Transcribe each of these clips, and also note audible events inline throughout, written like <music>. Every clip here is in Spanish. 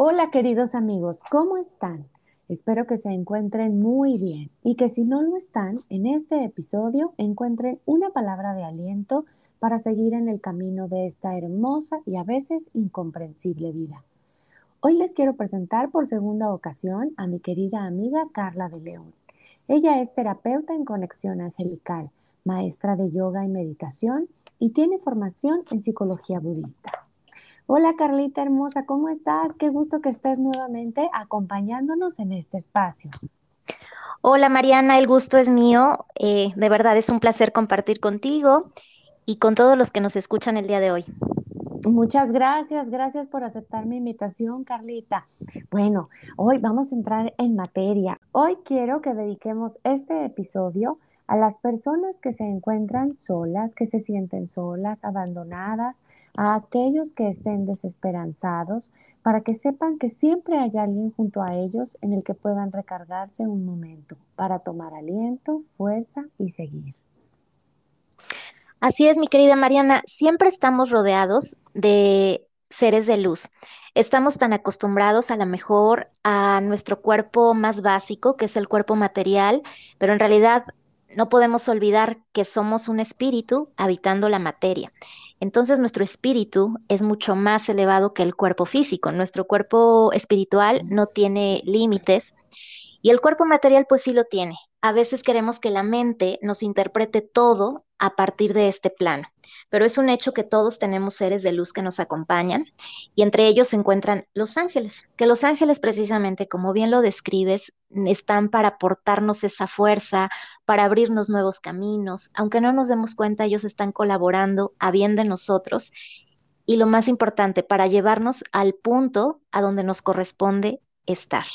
Hola queridos amigos, ¿cómo están? Espero que se encuentren muy bien y que si no lo están, en este episodio encuentren una palabra de aliento para seguir en el camino de esta hermosa y a veces incomprensible vida. Hoy les quiero presentar por segunda ocasión a mi querida amiga Carla de León. Ella es terapeuta en conexión angelical, maestra de yoga y meditación y tiene formación en psicología budista. Hola Carlita hermosa, ¿cómo estás? Qué gusto que estés nuevamente acompañándonos en este espacio. Hola Mariana, el gusto es mío. Eh, de verdad es un placer compartir contigo y con todos los que nos escuchan el día de hoy. Muchas gracias, gracias por aceptar mi invitación, Carlita. Bueno, hoy vamos a entrar en materia. Hoy quiero que dediquemos este episodio a las personas que se encuentran solas, que se sienten solas, abandonadas, a aquellos que estén desesperanzados, para que sepan que siempre hay alguien junto a ellos en el que puedan recargarse un momento para tomar aliento, fuerza y seguir. Así es, mi querida Mariana, siempre estamos rodeados de seres de luz. Estamos tan acostumbrados a lo mejor a nuestro cuerpo más básico, que es el cuerpo material, pero en realidad no podemos olvidar que somos un espíritu habitando la materia. Entonces nuestro espíritu es mucho más elevado que el cuerpo físico. Nuestro cuerpo espiritual no tiene límites y el cuerpo material pues sí lo tiene. A veces queremos que la mente nos interprete todo a partir de este plano, pero es un hecho que todos tenemos seres de luz que nos acompañan y entre ellos se encuentran los ángeles, que los ángeles precisamente, como bien lo describes, están para aportarnos esa fuerza, para abrirnos nuevos caminos, aunque no nos demos cuenta, ellos están colaborando a bien de nosotros. Y lo más importante, para llevarnos al punto a donde nos corresponde estar.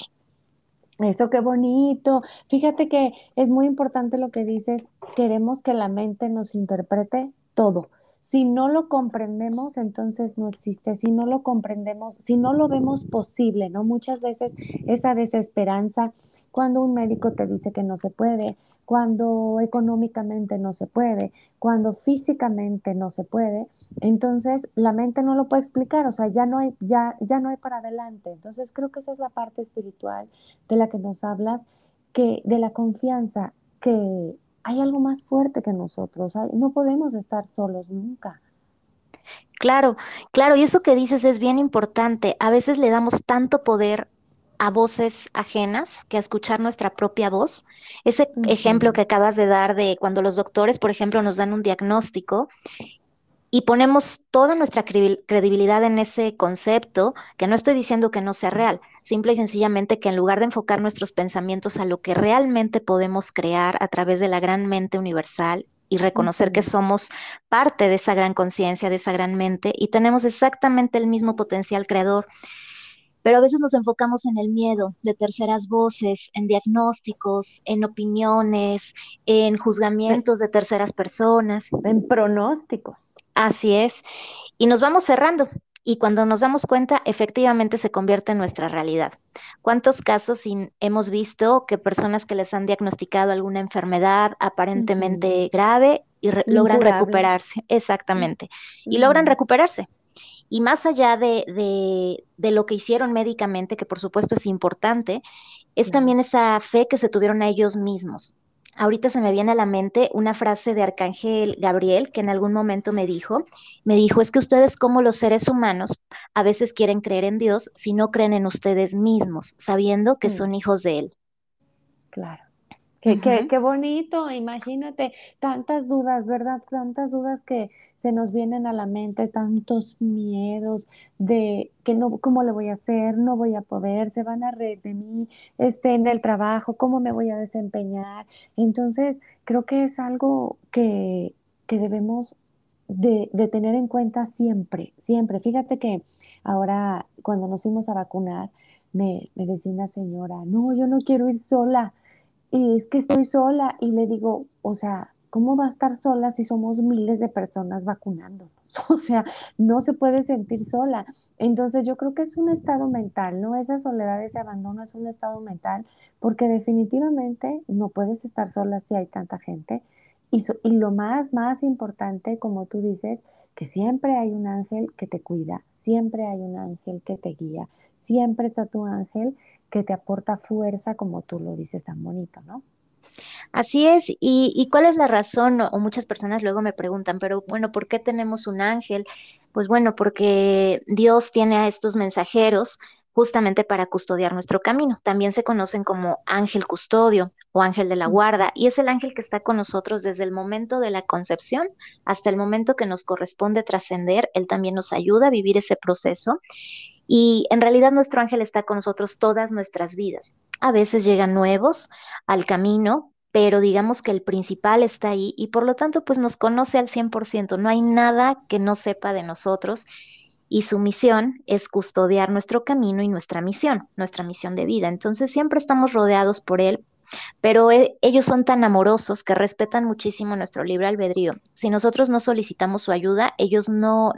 Eso qué bonito. Fíjate que es muy importante lo que dices. Queremos que la mente nos interprete todo. Si no lo comprendemos, entonces no existe. Si no lo comprendemos, si no lo vemos posible, ¿no? Muchas veces esa desesperanza, cuando un médico te dice que no se puede, cuando económicamente no se puede, cuando físicamente no se puede, entonces la mente no lo puede explicar, o sea, ya no hay, ya, ya no hay para adelante. Entonces creo que esa es la parte espiritual de la que nos hablas, que de la confianza, que hay algo más fuerte que nosotros, no podemos estar solos nunca. Claro, claro, y eso que dices es bien importante. A veces le damos tanto poder a voces ajenas que a escuchar nuestra propia voz. Ese ejemplo que acabas de dar de cuando los doctores, por ejemplo, nos dan un diagnóstico y ponemos toda nuestra credibilidad en ese concepto, que no estoy diciendo que no sea real, simple y sencillamente que en lugar de enfocar nuestros pensamientos a lo que realmente podemos crear a través de la gran mente universal y reconocer que somos parte de esa gran conciencia, de esa gran mente y tenemos exactamente el mismo potencial creador pero a veces nos enfocamos en el miedo de terceras voces, en diagnósticos, en opiniones, en juzgamientos de terceras personas. En pronósticos. Así es. Y nos vamos cerrando. Y cuando nos damos cuenta, efectivamente se convierte en nuestra realidad. ¿Cuántos casos hemos visto que personas que les han diagnosticado alguna enfermedad aparentemente grave y logran recuperarse? Exactamente. Y logran recuperarse. Y más allá de, lo que hicieron médicamente, que por supuesto es importante, es también esa fe que se tuvieron a ellos mismos. Ahorita se me viene a la mente una frase de Arcángel Gabriel que en algún momento me dijo, me dijo, es que ustedes como los seres humanos a veces quieren creer en Dios si no creen en ustedes mismos, sabiendo que mm. son hijos de Él. Claro. Qué, bonito, imagínate, tantas dudas, ¿verdad? Tantas dudas que se nos vienen a la mente, tantos miedos de que no, cómo le voy a hacer, no voy a poder, se van a reír de mí, este, en el trabajo, cómo me voy a desempeñar. Entonces, creo que es algo que, que debemos de, de, tener en cuenta siempre, siempre. Fíjate que ahora cuando nos fuimos a vacunar, me, me decía una señora, no, yo no quiero ir sola y es que estoy sola y le digo, o sea, ¿cómo va a estar sola si somos miles de personas vacunando? <laughs> O sea, no se puede sentir sola. Entonces yo creo que es un estado mental, ¿no? Esa soledad, ese abandono es un estado mental, porque definitivamente no puedes estar sola si hay tanta gente. Y, y lo más, más importante, como tú dices, que siempre hay un ángel que te cuida, siempre hay un ángel que te guía, siempre está tu ángel que te aporta fuerza, como tú lo dices tan bonito, ¿no? Así es, y, y cuál es la razón, o muchas personas luego me preguntan, pero bueno, ¿por qué tenemos un ángel? Pues bueno, porque Dios tiene a estos mensajeros justamente para custodiar nuestro camino. También se conocen como ángel custodio o ángel de la guarda, y es el ángel que está con nosotros desde el momento de la concepción hasta el momento que nos corresponde trascender. Él también nos ayuda a vivir ese proceso. Y en realidad nuestro ángel está con nosotros todas nuestras vidas. A veces llegan nuevos al camino, pero digamos que el principal está ahí y por lo tanto pues nos conoce al 100%. No hay nada que no sepa de nosotros y su misión es custodiar nuestro camino y nuestra misión, nuestra misión de vida. Entonces siempre estamos rodeados por él, pero e, ellos son tan amorosos que respetan muchísimo nuestro libre albedrío. Si nosotros no solicitamos su ayuda, ellos no,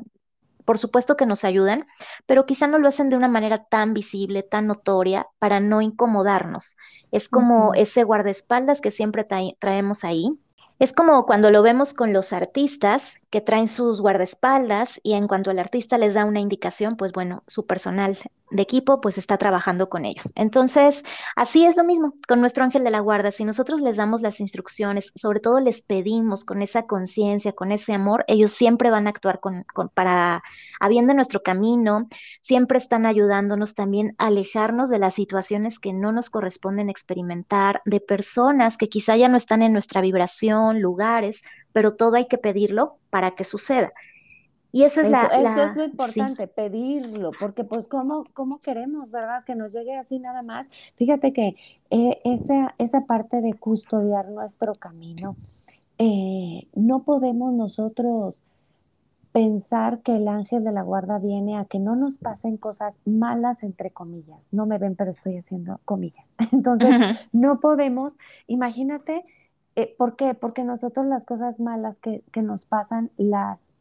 por supuesto que nos ayudan, pero quizá no lo hacen de una manera tan visible, tan notoria, para no incomodarnos. Es como ese guardaespaldas que siempre traemos ahí es como cuando lo vemos con los artistas que traen sus guardaespaldas y en cuanto el artista les da una indicación, pues bueno, su personal de equipo pues está trabajando con ellos. Entonces, así es lo mismo con nuestro ángel de la guarda. Si nosotros les damos las instrucciones, sobre todo les pedimos con esa conciencia, con ese amor, ellos siempre van a actuar con, para a bien de nuestro camino, siempre están ayudándonos también a alejarnos de las situaciones que no nos corresponden experimentar, de personas que quizá ya no están en nuestra vibración, lugares, pero todo hay que pedirlo para que suceda. Y eso es, la, eso es lo importante, pedirlo, porque pues cómo, cómo queremos, ¿verdad? Que nos llegue así nada más. Fíjate que eh, esa, esa parte de custodiar nuestro camino, eh, no podemos nosotros pensar que el ángel de la guarda viene a que no nos pasen cosas malas, entre comillas. No me ven, pero estoy haciendo comillas. <laughs> Entonces, no podemos, imagínate, eh, ¿por qué? Porque nosotros las cosas malas que, que nos pasan las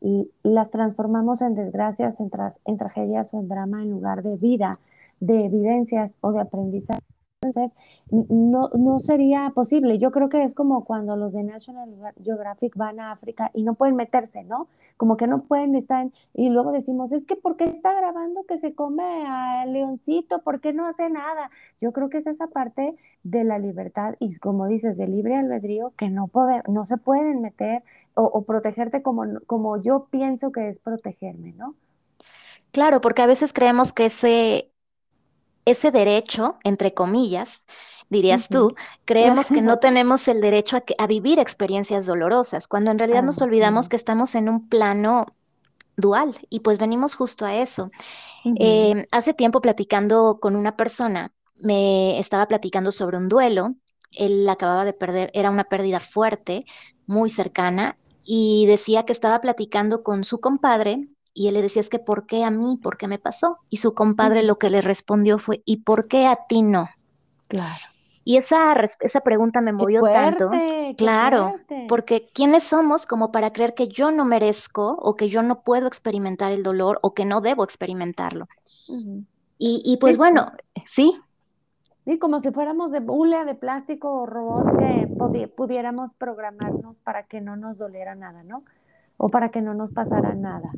y las transformamos en desgracias, en, en tragedias o en drama en lugar de vida, de evidencias o de aprendizaje. Entonces, no, no sería posible. Yo creo que es como cuando los de National Geographic van a África y no pueden meterse, ¿no? Como que no pueden estar, y luego decimos, es que ¿por qué está grabando que se come al leoncito? ¿Por qué no hace nada? Yo creo que es esa parte de la libertad y como dices, de libre albedrío que no, puede, no se pueden meter o, protegerte como, como yo pienso que es protegerme, ¿no? Claro, porque a veces creemos que ese, ese derecho, entre comillas, dirías tú, creemos que no <laughs> tenemos el derecho a, a, vivir experiencias dolorosas, cuando en realidad nos olvidamos que estamos en un plano dual y pues venimos justo a eso. Eh, hace tiempo platicando con una persona, me estaba platicando sobre un duelo, él acababa de perder, era una pérdida fuerte, muy cercana, y decía que estaba platicando con su compadre y él le decía, es que ¿por qué a mí? ¿Por qué me pasó? Y su compadre lo que le respondió fue, ¿y por qué a ti no? Claro. Y esa, esa pregunta me movió tanto. Claro, porque ¿quiénes somos como para creer que yo no merezco o que yo no puedo experimentar el dolor o que no debo experimentarlo? y, y, pues bueno, sí. Sí, como si fuéramos de bule, de plástico o robots que pudiéramos programarnos para que no nos doliera nada, ¿no? O para que no nos pasara nada.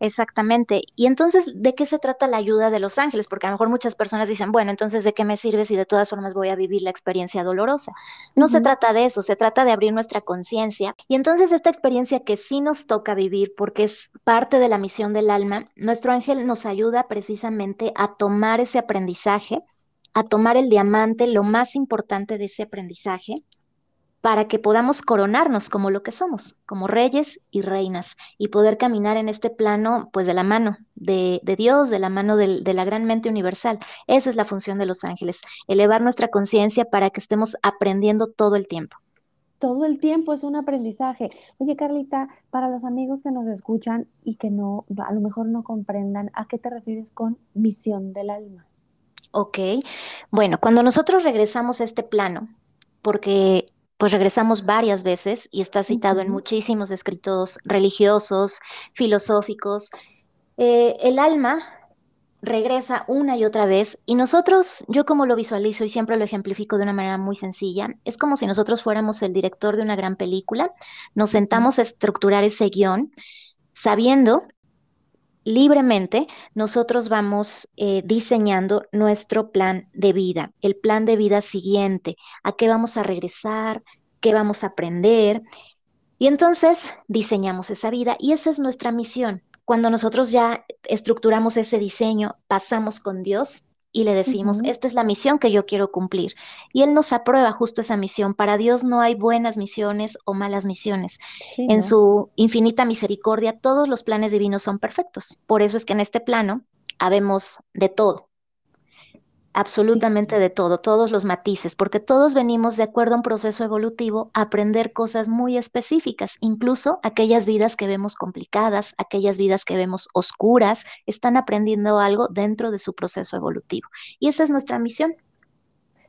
Exactamente. Y entonces, ¿de qué se trata la ayuda de los ángeles? Porque a lo mejor muchas personas dicen, bueno, entonces, ¿de qué me sirve si de todas formas voy a vivir la experiencia dolorosa? No se trata de eso, se trata de abrir nuestra conciencia. Y entonces, esta experiencia que sí nos toca vivir, porque es parte de la misión del alma, nuestro ángel nos ayuda precisamente a tomar ese aprendizaje a tomar el diamante, lo más importante de ese aprendizaje, para que podamos coronarnos como lo que somos, como reyes y reinas, y poder caminar en este plano, pues de la mano de, Dios, de la mano de la gran mente universal. Esa es la función de los ángeles, elevar nuestra conciencia para que estemos aprendiendo todo el tiempo. Todo el tiempo es un aprendizaje. Oye, Carlita, para los amigos que nos escuchan y que no, a lo mejor no comprendan, ¿a qué te refieres con misión del alma? Ok, bueno, cuando nosotros regresamos a este plano, porque pues regresamos varias veces y está citado en muchísimos escritos religiosos, filosóficos, eh, el alma regresa una y otra vez y nosotros, yo como lo visualizo y siempre lo ejemplifico de una manera muy sencilla, es como si nosotros fuéramos el director de una gran película, nos sentamos a estructurar ese guion sabiendo libremente, nosotros vamos eh, diseñando nuestro plan de vida, el plan de vida siguiente, a qué vamos a regresar, qué vamos a aprender. Y entonces diseñamos esa vida y esa es nuestra misión, cuando nosotros ya estructuramos ese diseño, pasamos con Dios y le decimos, esta es la misión que yo quiero cumplir. Y Él nos aprueba justo esa misión. Para Dios no hay buenas misiones o malas misiones. en su infinita misericordia, todos los planes divinos son perfectos. Por eso es que en este plano habemos de todo absolutamente de todo, todos los matices, porque todos venimos de acuerdo a un proceso evolutivo a aprender cosas muy específicas, incluso aquellas vidas que vemos complicadas, aquellas vidas que vemos oscuras, están aprendiendo algo dentro de su proceso evolutivo. Y esa es nuestra misión.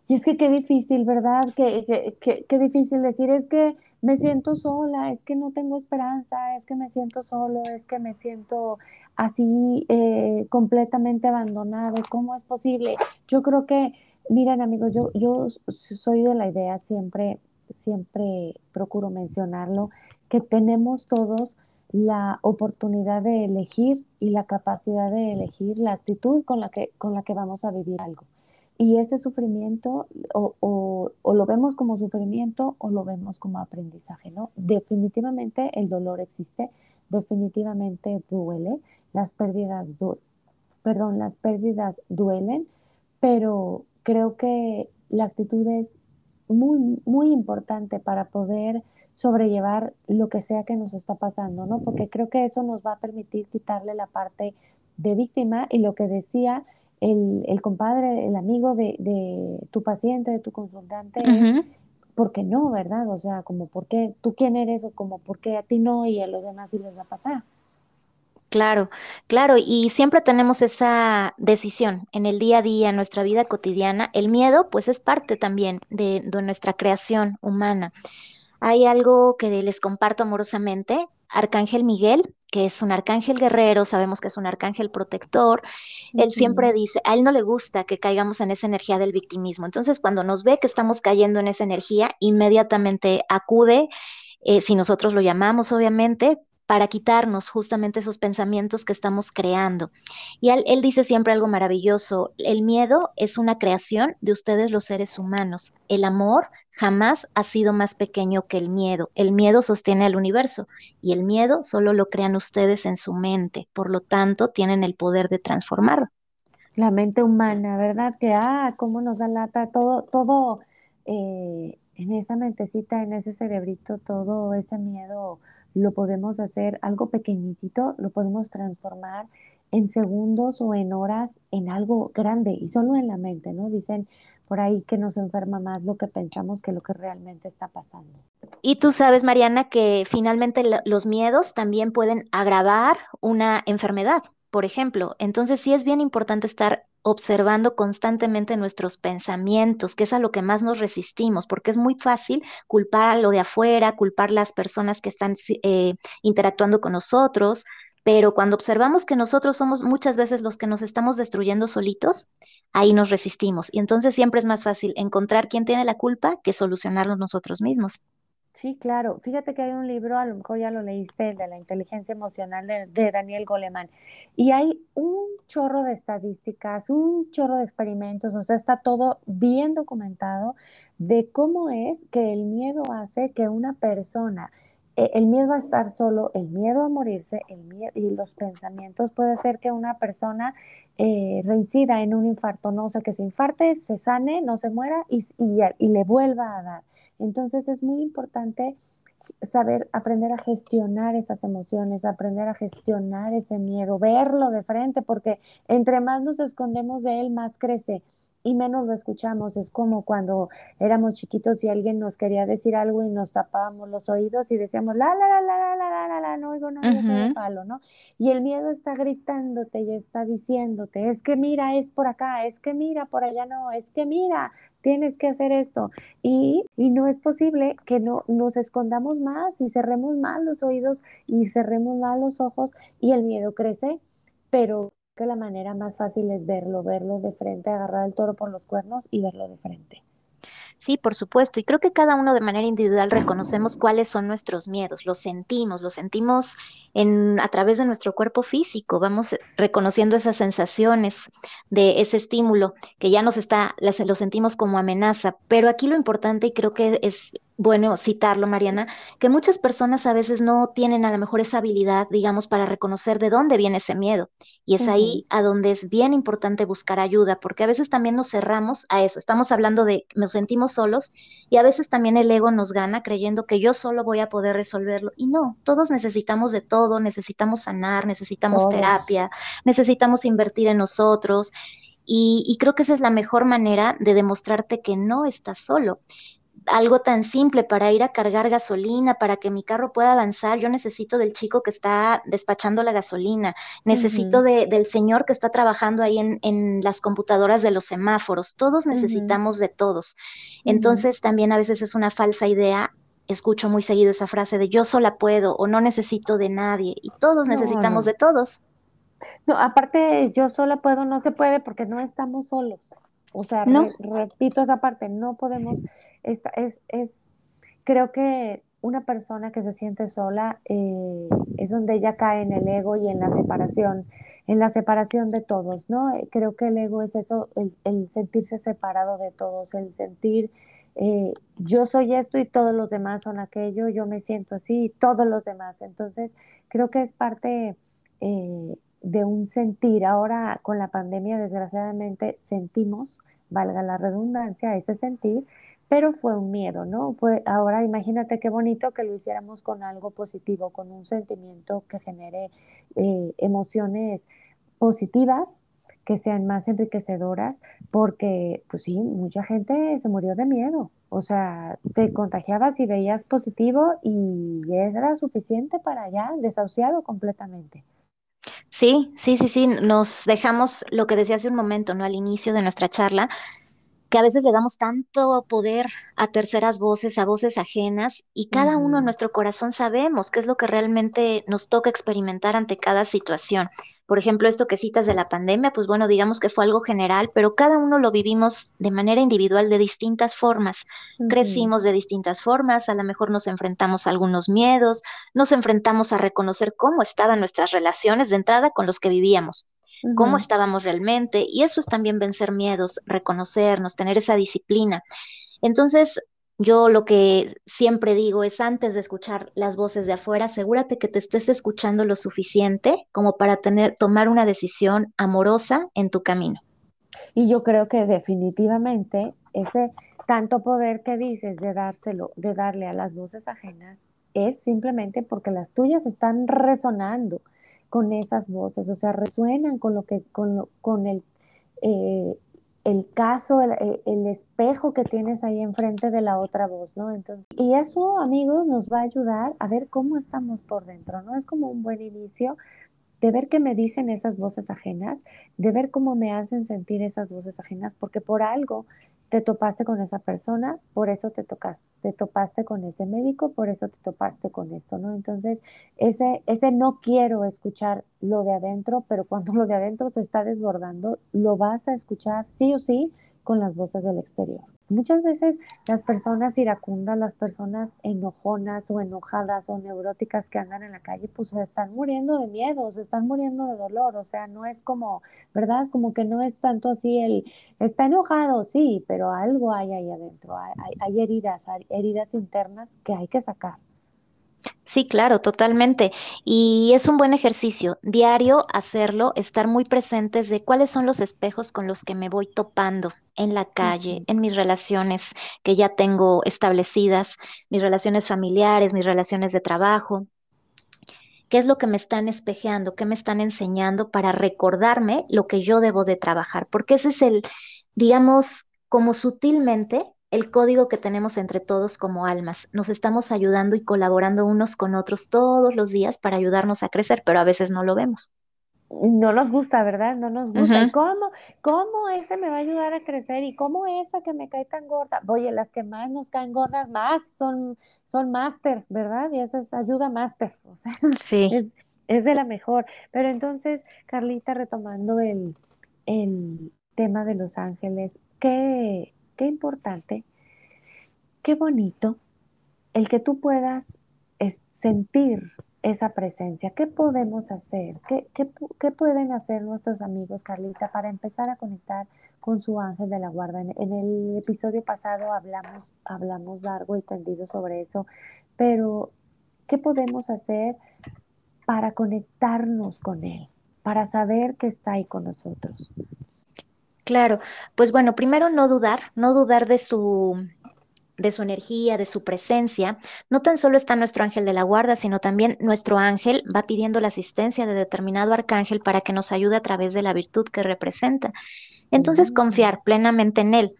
Y es que qué difícil, ¿verdad? Qué, qué difícil decir, es que me siento sola, es que no tengo esperanza, es que me siento solo, es que me siento así eh, completamente abandonado. ¿Cómo es posible? Yo creo que, miren amigos, yo, yo soy de la idea, siempre, siempre procuro mencionarlo, que tenemos todos la oportunidad de elegir y la capacidad de elegir la actitud con la que, con la que vamos a vivir algo. Y ese sufrimiento o, lo vemos como sufrimiento o lo vemos como aprendizaje, ¿no? Definitivamente el dolor existe, definitivamente duele, las pérdidas, las pérdidas duelen, pero creo que la actitud es muy, muy importante para poder sobrellevar lo que sea que nos está pasando, ¿no? Porque creo que eso nos va a permitir quitarle la parte de víctima y lo que decía el, compadre, el amigo de, tu paciente, de tu consultante, ¿por qué no, verdad? O sea, como por qué tú quién eres o como por qué a ti no y a los demás sí les va a pasar. Claro, claro, y siempre tenemos esa decisión en el día a día, en nuestra vida cotidiana. El miedo, pues, es parte también de, de nuestra creación humana. Hay algo que les comparto amorosamente. Arcángel Miguel que es un arcángel guerrero, sabemos que es un arcángel protector, él siempre dice, a él no le gusta que caigamos en esa energía del victimismo. Entonces, cuando nos ve que estamos cayendo en esa energía, inmediatamente acude, eh, si nosotros lo llamamos, obviamente, para quitarnos justamente esos pensamientos que estamos creando. Y él, dice siempre algo maravilloso, el miedo es una creación de ustedes los seres humanos, el amor jamás ha sido más pequeño que el miedo, el miedo sostiene al universo y el miedo solo lo crean ustedes en su mente, por lo tanto tienen el poder de transformarlo. La mente humana, ¿verdad? Que, ah, cómo nos da lata todo, todo eh, en esa mentecita, en ese cerebrito, todo ese miedo lo podemos hacer algo pequeñitito, lo podemos transformar en segundos o en horas en algo grande y solo en la mente, ¿no? Dicen por ahí que nos enferma más lo que pensamos que lo que realmente está pasando. Y tú sabes, Mariana, que finalmente los miedos también pueden agravar una enfermedad, por ejemplo. Entonces sí es bien importante estar observando constantemente nuestros pensamientos, que es a lo que más nos resistimos, porque es muy fácil culpar a lo de afuera, culpar las personas que están eh, interactuando con nosotros, pero cuando observamos que nosotros somos muchas veces los que nos estamos destruyendo solitos, ahí nos resistimos. Y entonces siempre es más fácil encontrar quién tiene la culpa que solucionarlo nosotros mismos. Sí, claro. Fíjate que hay un libro, a lo mejor ya lo leíste, el de la inteligencia emocional de, Daniel Goleman, y hay un chorro de estadísticas, un chorro de experimentos, o sea, está todo bien documentado de cómo es que el miedo hace que una persona, eh, el miedo a estar solo, el miedo a morirse, el miedo y los pensamientos puede ser que una persona eh, reincida en un infarto, ¿no? O sea, que se infarte, se sane, no se muera y, y le vuelva a dar. Entonces es muy importante saber aprender a gestionar esas emociones, aprender a gestionar ese miedo, verlo de frente, porque entre más nos escondemos de él, más crece y menos lo escuchamos. Es como cuando éramos chiquitos y alguien nos quería decir algo y nos tapábamos los oídos y decíamos, la, la, la, la, la, la, la, la, no oigo, no, yo soy de palo, ¿no? Y el miedo está gritándote y está diciéndote, es que mira, es por acá, es que mira, por allá no, es que mira, tienes que hacer esto. Y, y no es posible que no nos escondamos más y cerremos más los oídos y cerremos más los ojos y el miedo crece, pero que la manera más fácil es verlo, verlo de frente, agarrar el toro por los cuernos y verlo de frente. Sí, por supuesto. Y creo que cada uno de manera individual reconocemos cuáles son nuestros miedos, los sentimos, los sentimos en, a través de nuestro cuerpo físico, vamos reconociendo esas sensaciones de ese estímulo que ya nos está, lo sentimos como amenaza. Pero aquí lo importante, y creo que es bueno citarlo, Mariana, que muchas personas a veces no tienen a lo mejor esa habilidad, digamos, para reconocer de dónde viene ese miedo. Y es ahí a donde es bien importante buscar ayuda, porque a veces también nos cerramos a eso. Estamos hablando de nos sentimos solos y a veces también el ego nos gana creyendo que yo solo voy a poder resolverlo. Y no, todos necesitamos de todo, necesitamos sanar, necesitamos terapia, necesitamos invertir en nosotros. Y, y, creo que esa es la mejor manera de demostrarte que no estás solo algo tan simple para ir a cargar gasolina, para que mi carro pueda avanzar, yo necesito del chico que está despachando la gasolina, necesito del señor que está trabajando ahí en, las computadoras de los semáforos, todos necesitamos de todos. Entonces también a veces es una falsa idea. Escucho muy seguido esa frase de yo sola puedo o no necesito de nadie y todos necesitamos de todos. No, aparte yo sola puedo, no se puede porque no estamos solos. O sea, repito esa parte, no podemos, es, es, es, creo que una persona que se siente sola eh, es donde ella cae en el ego y en la separación, en la separación de todos, ¿no? Eh, creo que el ego es eso, el, sentirse separado de todos, el sentir eh, yo soy esto y todos los demás son aquello, yo me siento así y todos los demás. Entonces, creo que es parte de un sentir. Ahora con la pandemia, desgraciadamente, sentimos, valga la redundancia, ese sentir, pero fue un miedo, ¿no? Fue, ahora imagínate qué bonito que lo hiciéramos con algo positivo, con un sentimiento que genere eh, emociones positivas, que sean más enriquecedoras, porque, pues sí, mucha gente se murió de miedo. O sea, te contagiabas y veías positivo y era suficiente para ya desahuciado completamente. Sí, sí, sí, sí, nos dejamos lo que decía hace un momento, ¿no? Al inicio de nuestra charla, que a veces le damos tanto poder a terceras voces, a voces ajenas, y cada uno en nuestro corazón sabemos qué es lo que realmente nos toca experimentar ante cada situación. Por ejemplo, esto que citas de la pandemia, pues bueno, digamos que fue algo general, pero cada uno lo vivimos de manera individual de distintas formas. Crecimos de distintas formas, a lo mejor nos enfrentamos a algunos miedos, nos enfrentamos a reconocer cómo estaban nuestras relaciones de entrada con los que vivíamos, cómo estábamos realmente, y eso es también vencer miedos, reconocernos, tener esa disciplina. Entonces, yo lo que siempre digo es antes de escuchar las voces de afuera, asegúrate que te estés escuchando lo suficiente como para tener, tomar una decisión amorosa en tu camino. Y yo creo que definitivamente ese tanto poder que dices de dárselo, de darle a las voces ajenas, es simplemente porque las tuyas están resonando con esas voces, o sea, resuenan con lo que, con, con el, eh, el caso, el, espejo que tienes ahí enfrente de la otra voz, ¿no? Entonces, y eso, amigos, nos va a ayudar a ver cómo estamos por dentro, ¿no? Es como un buen inicio de ver qué me dicen esas voces ajenas, de ver cómo me hacen sentir esas voces ajenas, porque por algo te topaste con esa persona, por eso te tocaste, te topaste con ese médico, por eso te topaste con esto, ¿no? Entonces, ese, ese no quiero escuchar lo de adentro, pero cuando <laughs> lo de adentro se está desbordando, lo vas a escuchar sí o sí con las voces del exterior. Muchas veces las personas iracundas, las personas enojonas o enojadas o neuróticas que andan en la calle, pues se están muriendo de miedo, se están muriendo de dolor, o sea, no es como, ¿verdad? Como que no es tanto así el, está enojado, sí, pero algo hay ahí adentro, hay, hay heridas, hay heridas internas que hay que sacar. Sí, claro, totalmente. Y es un buen ejercicio, diario hacerlo, estar muy presentes de cuáles son los espejos con los que me voy topando en la calle, en mis relaciones que ya tengo establecidas, mis relaciones familiares, mis relaciones de trabajo. ¿Qué es lo que me están espejeando? ¿Qué me están enseñando para recordarme lo que yo debo de trabajar? Porque ese es el, digamos, como sutilmente el código que tenemos entre todos como almas. Nos estamos ayudando y colaborando unos con otros todos los días para ayudarnos a crecer, pero a veces no lo vemos. No nos gusta, ¿verdad? No nos gusta. ¿Cómo, ¿Cómo ese me va a ayudar a crecer? ¿Y cómo esa que me cae tan gorda? Oye, las que más nos caen gordas, más son, son máster, ¿verdad? Y esa es ayuda máster. O sea, sí. es, es de la mejor. Pero entonces, Carlita, retomando el, el tema de los ángeles, qué, qué importante, qué bonito el que tú puedas sentir esa presencia. ¿Qué podemos hacer? ¿Qué, qué, pueden hacer nuestros amigos, Carlita, para empezar a conectar con su ángel de la guarda? En, en, el episodio pasado hablamos, hablamos largo y tendido sobre eso, pero ¿qué podemos hacer para conectarnos con él, para saber que está ahí con nosotros? Claro, pues bueno, primero no dudar, no dudar de su de su energía, de su presencia, no tan solo está nuestro ángel de la guarda, sino también nuestro ángel va pidiendo la asistencia de determinado arcángel para que nos ayude a través de la virtud que representa. Entonces, mm. confiar plenamente en él.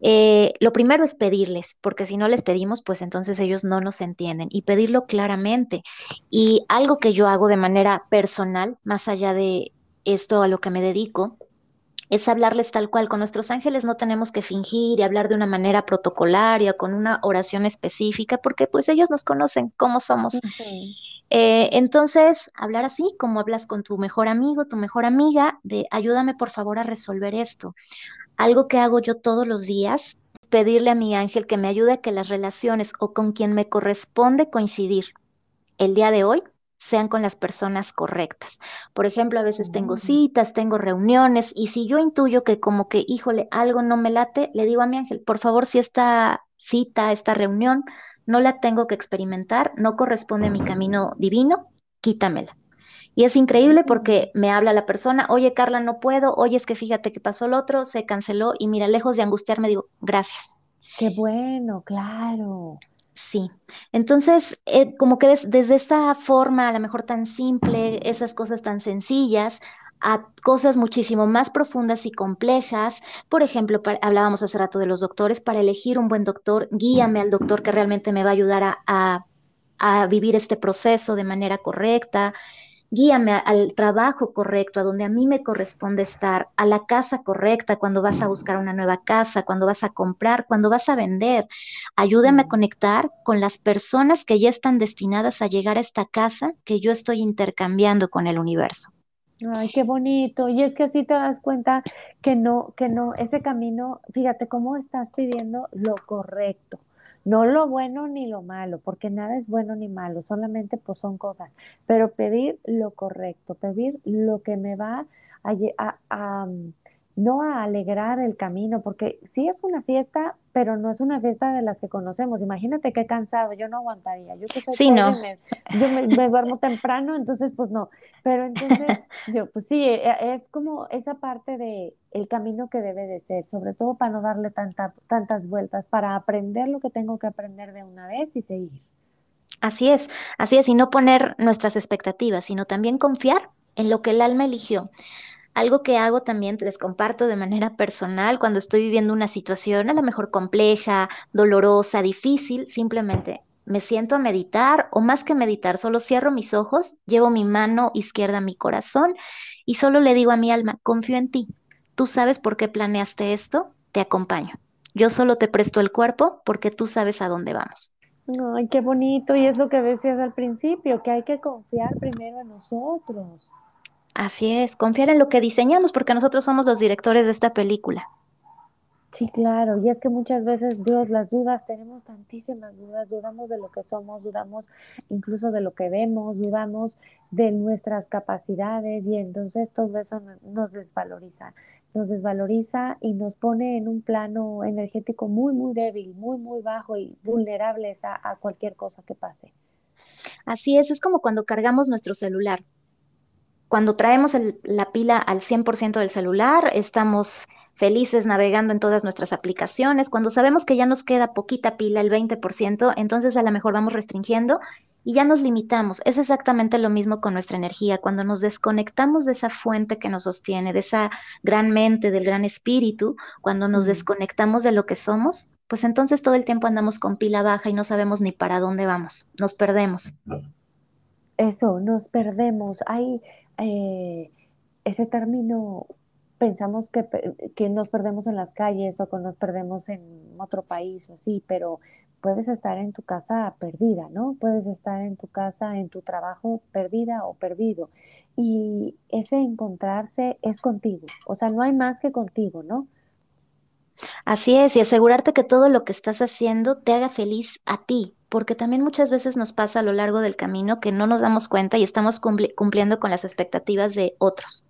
Eh, lo primero es pedirles, porque si no les pedimos, pues entonces ellos no nos entienden y pedirlo claramente. Y algo que yo hago de manera personal, más allá de esto a lo que me dedico, es hablarles tal cual. Con nuestros ángeles no tenemos que fingir y hablar de una manera protocolaria, con una oración específica, porque pues ellos nos conocen cómo somos. Eh, entonces, hablar así, como hablas con tu mejor amigo, tu mejor amiga, de ayúdame por favor a resolver esto. Algo que hago yo todos los días, pedirle a mi ángel que me ayude a que las relaciones o con quien me corresponde coincidir el día de hoy sean con las personas correctas. Por ejemplo, a veces tengo mm. citas, tengo reuniones y si yo intuyo que como que, híjole, algo no me late, le digo a mi ángel, por favor, si esta cita, esta reunión, no la tengo que experimentar, no corresponde a mi camino divino, quítamela. Y es increíble porque mm. me habla la persona, oye Carla, no puedo, oye es que fíjate que pasó el otro, se canceló y mira, lejos de angustiarme, digo, gracias. Qué bueno, claro. Sí, entonces, eh, como que desde esa forma, a lo mejor tan simple, esas cosas tan sencillas, a cosas muchísimo más profundas y complejas. Por ejemplo, hablábamos hace rato de los doctores, para elegir un buen doctor, guíame al doctor que realmente me va a ayudar a vivir este proceso de manera correcta guíame al trabajo correcto, a donde a mí me corresponde estar, a la casa correcta, cuando vas a buscar una nueva casa, cuando vas a comprar, cuando vas a vender. Ayúdame a conectar con las personas que ya están destinadas a llegar a esta casa que yo estoy intercambiando con el universo. Ay, qué bonito. Y es que así te das cuenta que no, que no, ese camino, fíjate cómo estás pidiendo lo correcto no lo bueno ni lo malo, porque nada es bueno ni malo, solamente pues son cosas, pero pedir lo correcto, pedir lo que me va a, no a alegrar el camino, porque sí es una fiesta, pero no es una fiesta de las que conocemos. Imagínate qué cansado, yo no aguantaría. Yo que soy sí, no. me, yo me, duermo temprano, entonces pues no. Pero entonces <laughs> yo pues sí, e, e, es como esa parte de el camino que debe de ser, sobre todo para no darle tanta, tantas vueltas, para aprender lo que tengo que aprender de una vez y seguir. Así es, así es, y no poner nuestras expectativas, sino también confiar en lo que el alma eligió. Algo que hago también, les comparto de manera personal, cuando estoy viviendo una situación a lo mejor compleja, dolorosa, difícil, simplemente me siento a meditar o más que meditar, solo cierro mis ojos, llevo mi mano izquierda a mi corazón y solo le digo a mi alma, confío en ti. Tú sabes por qué planeaste esto, te acompaño. Yo solo te presto el cuerpo porque tú sabes a dónde vamos. Ay, qué bonito. Y es lo que decías al principio, que hay que confiar primero en nosotros. Así es, confiar en lo que diseñamos porque nosotros somos los directores de esta película. Sí, claro, y es que muchas veces, Dios, las dudas, tenemos tantísimas dudas, dudamos de lo que somos, dudamos incluso de lo que vemos, dudamos de nuestras capacidades y entonces todo eso nos desvaloriza, nos desvaloriza y nos pone en un plano energético muy, muy débil, muy, muy bajo y vulnerables a, a cualquier cosa que pase. Así es, es como cuando cargamos nuestro celular cuando traemos la pila al 100% del celular, estamos felices navegando en todas nuestras aplicaciones. Cuando sabemos que ya nos queda poquita pila, el 20%, entonces a lo mejor vamos restringiendo y ya nos limitamos. Es exactamente lo mismo con nuestra energía. Cuando nos desconectamos de esa fuente que nos sostiene, de esa gran mente, del gran espíritu, cuando nos desconectamos de lo que somos, pues entonces todo el tiempo andamos con pila baja y no sabemos ni para dónde vamos. Nos perdemos. Eso, nos perdemos. Hay, eh, ese término pensamos que, que, nos perdemos en las calles o que nos perdemos en otro país o así, pero puedes estar en tu casa perdida, ¿no? Puedes estar en tu casa, en tu trabajo perdida o perdido. Y ese encontrarse es contigo, o sea, no hay más que contigo, ¿no? Así es, y asegurarte que todo lo que estás haciendo te haga feliz a ti, porque también muchas veces nos pasa a lo largo del camino que no nos damos cuenta y estamos cumpliendo con las expectativas de otros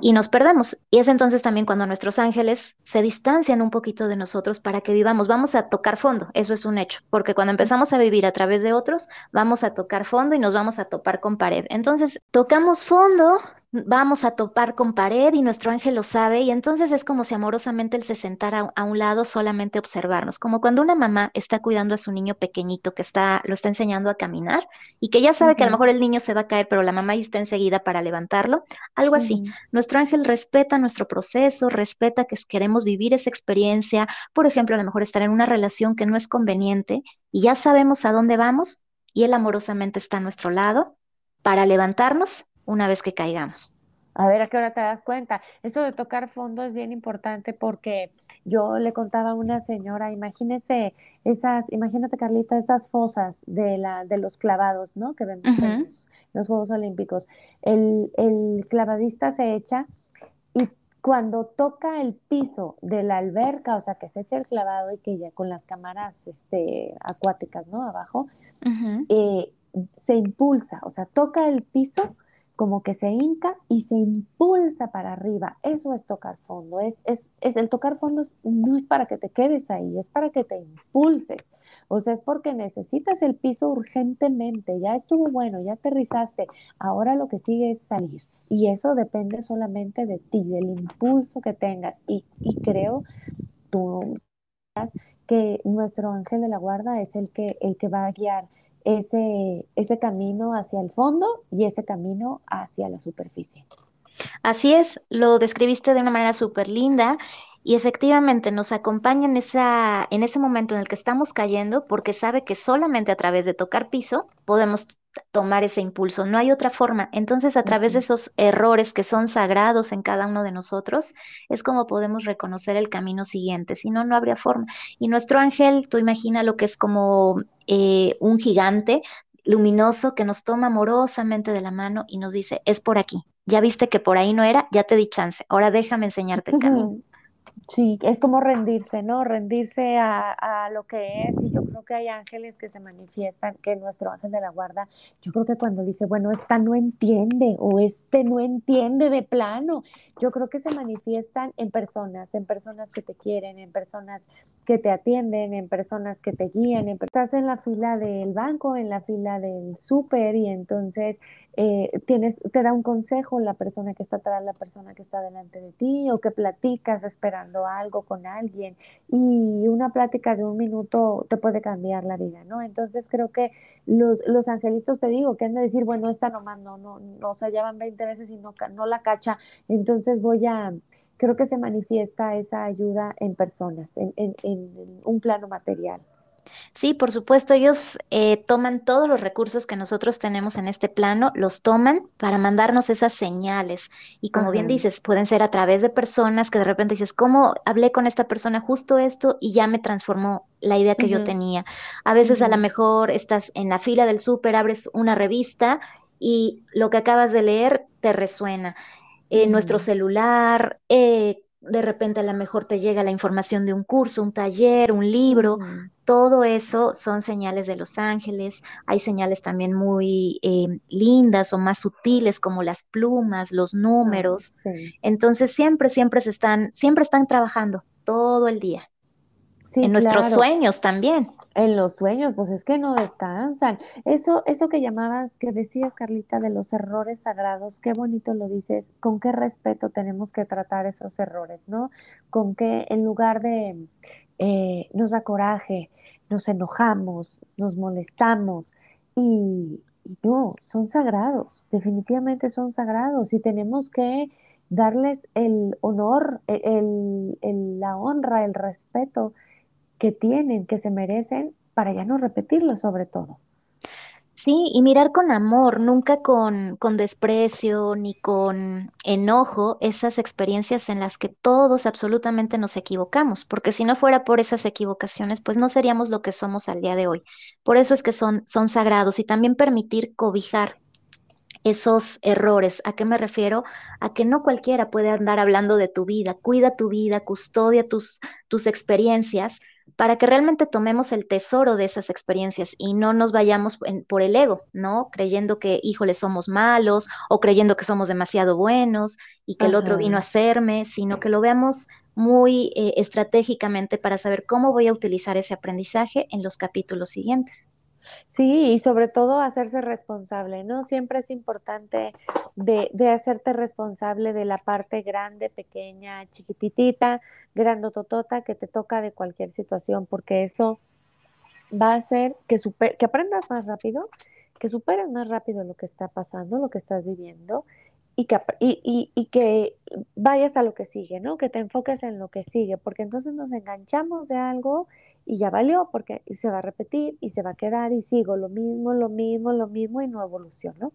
y nos perdemos. Y es entonces también cuando nuestros ángeles se distancian un poquito de nosotros para que vivamos. Vamos a tocar fondo, eso es un hecho, porque cuando empezamos a vivir a través de otros, vamos a tocar fondo y nos vamos a topar con pared. Entonces, tocamos fondo, vamos a topar con pared y nuestro ángel lo sabe y entonces es como si amorosamente él se sentara a, un lado solamente observarnos, como cuando una mamá está cuidando a su niño pequeñito que está lo está enseñando a caminar y que ya sabe que a lo mejor el niño se va a caer, pero la mamá está enseguida para levantarlo, algo así. Nuestro ángel respeta nuestro proceso, respeta que queremos vivir esa experiencia, por ejemplo, a lo mejor estar en una relación que no es conveniente y ya sabemos a dónde vamos y él amorosamente está a nuestro lado para levantarnos una vez que caigamos. A ver, ¿a qué hora te das cuenta? Eso de tocar fondo es bien importante porque yo le contaba a una señora, imagínese esas, imagínate Carlita, esas fosas de, la, de los clavados, ¿no? Que vemos en los, Juegos Olímpicos. El, el clavadista se echa y cuando toca el piso de la alberca, o sea, que se echa el clavado y que ya con las cámaras este, acuáticas, ¿no? Abajo, eh, se impulsa, o sea, toca el piso como que se hinca y se impulsa para arriba. Eso es tocar fondo. Es, es, es, el tocar fondo no es para que te quedes ahí, es para que te impulses. O sea, es porque necesitas el piso urgentemente. Ya estuvo bueno, ya aterrizaste. Ahora lo que sigue es salir. Y eso depende solamente de ti, del impulso que tengas. Y, y creo, tú que nuestro ángel de la guarda es el que, el que va a guiar ese, ese camino hacia el fondo y ese camino hacia la superficie. Así es, lo describiste de una manera súper linda y efectivamente nos acompaña en, esa, en ese momento en el que estamos cayendo porque sabe que solamente a través de tocar piso podemos tomar ese impulso, no hay otra forma. Entonces, a través de esos errores que son sagrados en cada uno de nosotros, es como podemos reconocer el camino siguiente, si no, no habría forma. Y nuestro ángel, tú imagina lo que es como eh, un gigante luminoso que nos toma amorosamente de la mano y nos dice, es por aquí. Ya viste que por ahí no era, ya te di chance, ahora déjame enseñarte el camino. Sí, es como rendirse, ¿no? Rendirse a, a, lo que es. Y yo creo que hay ángeles que se manifiestan, que nuestro ángel de la guarda, yo creo que cuando dice, bueno, esta no entiende o este no entiende de plano, yo creo que se manifiestan en personas, en personas que te quieren, en personas que te atienden, en personas que te guían. En, estás en la fila del banco, en la fila del súper y entonces eh, tienes, te da un consejo la persona que está atrás, la persona que está delante de ti o que platicas esperando algo con alguien y una plática de un minuto te puede cambiar la vida, ¿no? Entonces creo que los, los angelitos te digo que han de decir, bueno, esta nomás no, no, no, o sea, ya van 20 veces y no, no la cacha, entonces voy a, creo que se manifiesta esa ayuda en personas, en, en, en un plano material. Sí, por supuesto, ellos eh, toman todos los recursos que nosotros tenemos en este plano, los toman para mandarnos esas señales. Y como bien dices, pueden ser a través de personas que de repente dices, ¿cómo hablé con esta persona justo esto y ya me transformó la idea que yo tenía? A veces a lo mejor estás en la fila del súper, abres una revista y lo que acabas de leer te resuena. En nuestro celular, eh, de repente a lo mejor te llega la información de un curso, un taller, un libro, todo eso son señales de los ángeles. Hay señales también muy eh, lindas o más sutiles como las plumas, los números. Entonces siempre, siempre se están, siempre están trabajando todo el día. en nuestros sueños también. En los sueños, pues es que no descansan. Eso, eso que llamabas, que decías, Carlita, de los errores sagrados, qué bonito lo dices, con qué respeto tenemos que tratar esos errores, ¿no? Con qué, en lugar de eh, nos da coraje, nos enojamos, nos molestamos y, no, son sagrados, definitivamente son sagrados y tenemos que darles el honor, e, el, la honra, el respeto que tienen, que se merecen, para ya no repetirlo sobre todo. Sí, y mirar con amor, nunca con, con desprecio ni con enojo esas experiencias en las que todos absolutamente nos equivocamos, porque si no fuera por esas equivocaciones, pues no seríamos lo que somos al día de hoy. Por eso es que son, son sagrados y también permitir cobijar esos errores. ¿A qué me refiero? A que no cualquiera puede andar hablando de tu vida. Cuida tu vida, custodia tus, tus experiencias para que realmente tomemos el tesoro de esas experiencias y no nos vayamos por el ego, ¿no? Creyendo que, híjole, somos malos o creyendo que somos demasiado buenos y que el otro vino a hacerme, sino que lo veamos muy eh, estratégicamente para saber cómo voy a utilizar ese aprendizaje en los capítulos siguientes. Sí, y sobre todo hacerse responsable, ¿no? Siempre es importante de, de hacerte responsable de la parte grande, pequeña, chiquititita, grandototota que te toca de cualquier situación, porque eso va a hacer que, super, que aprendas más rápido, que superes más rápido lo que está pasando, lo que estás viviendo y que, y, y, que vayas a lo que sigue, ¿no? Que te enfoques en lo que sigue, porque entonces nos enganchamos de algo y ya valió, porque se va a repetir y se va a quedar y sigo lo mismo, lo mismo, lo mismo y no evoluciono.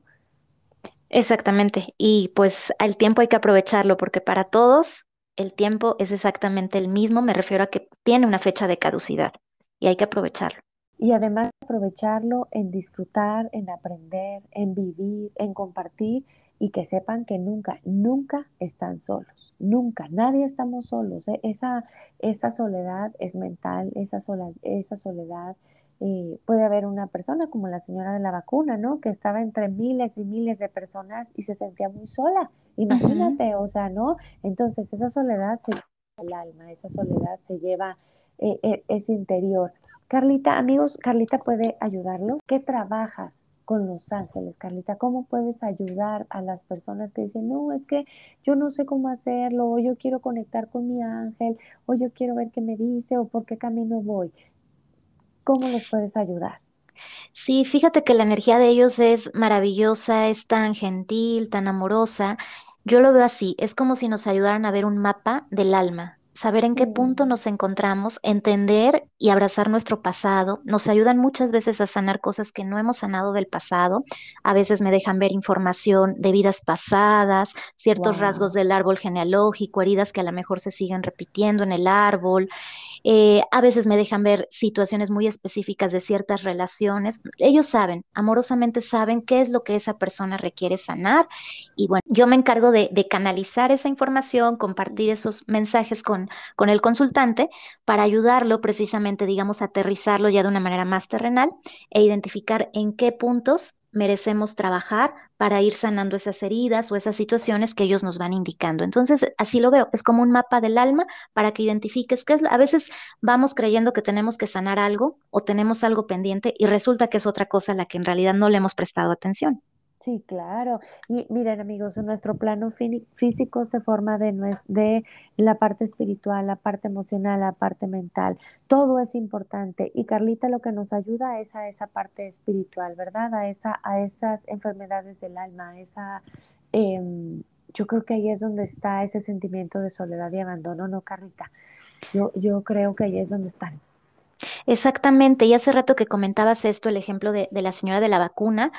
Exactamente, y pues el tiempo hay que aprovecharlo, porque para todos el tiempo es exactamente el mismo, me refiero a que tiene una fecha de caducidad y hay que aprovecharlo. Y además aprovecharlo en disfrutar, en aprender, en vivir, en compartir y que sepan que nunca, nunca están solos, nunca, nadie estamos solos. ¿eh? Esa, esa soledad es mental, esa, esa soledad eh, puede haber una persona como la señora de la vacuna, ¿no? Que estaba entre miles y miles de personas y se sentía muy sola. Imagínate, o sea, ¿no? Entonces esa soledad se lleva el alma, esa soledad se lleva eh, ese interior. Carlita, amigos, Carlita puede ayudarlo. ¿Qué trabajas con los ángeles, Carlita? ¿Cómo puedes ayudar a las personas que dicen, no, es que yo no sé cómo hacerlo, o yo quiero conectar con mi ángel, o yo quiero ver qué me dice, o por qué camino voy? ¿Cómo los puedes ayudar? Sí, fíjate que la energía de ellos es maravillosa, es tan gentil, tan amorosa. Yo lo veo así, es como si nos ayudaran a ver un mapa del alma, saber en qué punto mm. nos encontramos, entender y abrazar nuestro pasado. Nos ayudan muchas veces a sanar cosas que no hemos sanado del pasado. A veces me dejan ver información de vidas pasadas, ciertos rasgos del árbol genealógico, heridas que a lo mejor se siguen repitiendo en el árbol. Eh, a veces me dejan ver situaciones muy específicas de ciertas relaciones. Ellos saben, amorosamente saben qué es lo que esa persona requiere sanar. Y bueno, yo me encargo de, canalizar esa información, compartir esos mensajes con con, el consultante para ayudarlo precisamente, digamos, a aterrizarlo ya de una manera más terrenal e identificar en qué puntos merecemos trabajar para ir sanando esas heridas o esas situaciones que ellos nos van indicando. Entonces, así lo veo, es como un mapa del alma para que identifiques qué es. A veces vamos creyendo que tenemos que sanar algo o tenemos algo pendiente y resulta que es otra cosa a la que en realidad no le hemos prestado atención. Sí, claro. Y miren, amigos, nuestro plano físico se forma de, de la parte espiritual, la parte emocional, la parte mental. Todo es importante. Y Carlita lo que nos ayuda es a esa parte espiritual, ¿verdad? A, esa, a esas enfermedades del alma, esa... Em, yo creo que ahí es donde está ese sentimiento de soledad y abandono, ¿no, Carlita? Yo, yo creo que ahí es donde están. Exactamente, y hace rato que comentabas esto, el ejemplo de, la señora de la vacuna,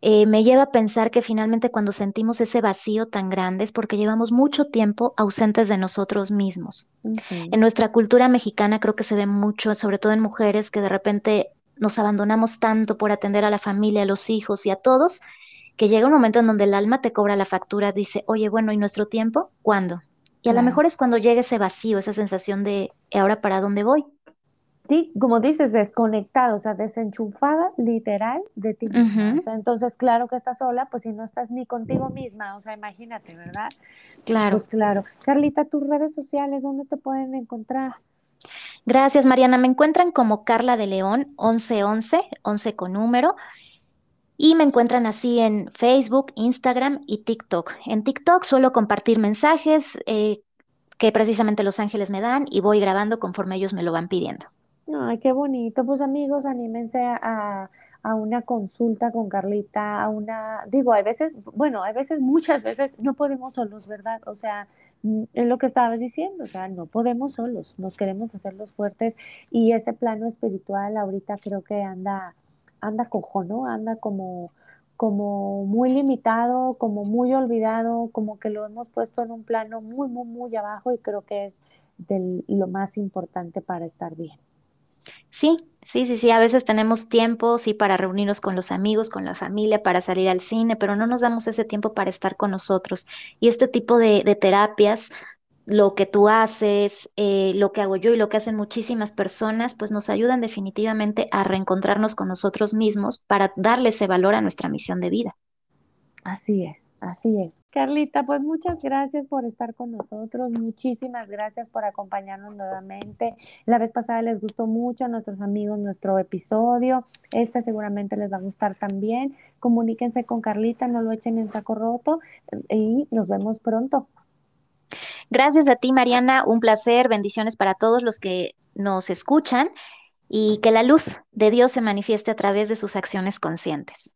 eh, me lleva a pensar que finalmente cuando sentimos ese vacío tan grande es porque llevamos mucho tiempo ausentes de nosotros mismos. En nuestra cultura mexicana creo que se ve mucho, sobre todo en mujeres, que de repente nos abandonamos tanto por atender a la familia, a los hijos y a todos, que llega un momento en donde el alma te cobra la factura, dice, oye, bueno, ¿y nuestro tiempo? ¿Cuándo? Y a lo mejor es cuando llega ese vacío, esa sensación de, ¿ahora para dónde voy? Como dices, desconectada, o sea, desenchufada literal de ti entonces, claro que estás sola, pues si no estás ni contigo misma, o sea, imagínate, ¿verdad? Claro. Pues claro. Carlita, tus redes sociales, ¿dónde te pueden encontrar? Gracias, Mariana. Me encuentran como Carla de León, 1111, 11 con número. Y me encuentran así en Facebook, Instagram y TikTok. En TikTok suelo compartir mensajes eh, que precisamente los ángeles me dan y voy grabando conforme ellos me lo van pidiendo. Ay, qué bonito. Pues amigos, anímense a, a una consulta con Carlita, a una, digo, hay veces, bueno, hay veces, muchas veces no podemos solos, ¿verdad? O sea, mm, es lo que estabas diciendo, o sea, no podemos solos, nos queremos hacerlos fuertes y ese plano espiritual ahorita creo que anda anda cojo, ¿no? Anda como, como muy limitado, como muy olvidado, como que lo hemos puesto en un plano muy, muy, muy abajo y creo que es de lo más importante para estar bien. Sí, sí, sí, sí, a veces tenemos tiempo, sí, para reunirnos con los amigos, con la familia, para salir al cine, pero no nos damos ese tiempo para estar con nosotros. Y este tipo de, terapias, lo que tú haces, eh, lo que hago yo y lo que hacen muchísimas personas, pues nos ayudan definitivamente a reencontrarnos con nosotros mismos para darle ese valor a nuestra misión de vida. Así es, así es. Carlita, pues muchas gracias por estar con nosotros, muchísimas gracias por acompañarnos nuevamente. La vez pasada les gustó mucho a nuestros amigos nuestro episodio, este seguramente les va a gustar también. Comuníquense con Carlita, no lo echen en saco roto y nos vemos pronto. Gracias a ti, Mariana, un placer, bendiciones para todos los que nos escuchan y que la luz de Dios se manifieste a través de sus acciones conscientes.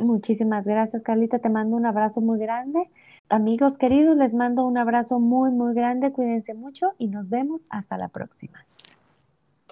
Muchísimas gracias, Carlita. Te mando un abrazo muy grande. Amigos queridos, les mando un abrazo muy, muy grande. Cuídense mucho y nos vemos hasta la próxima.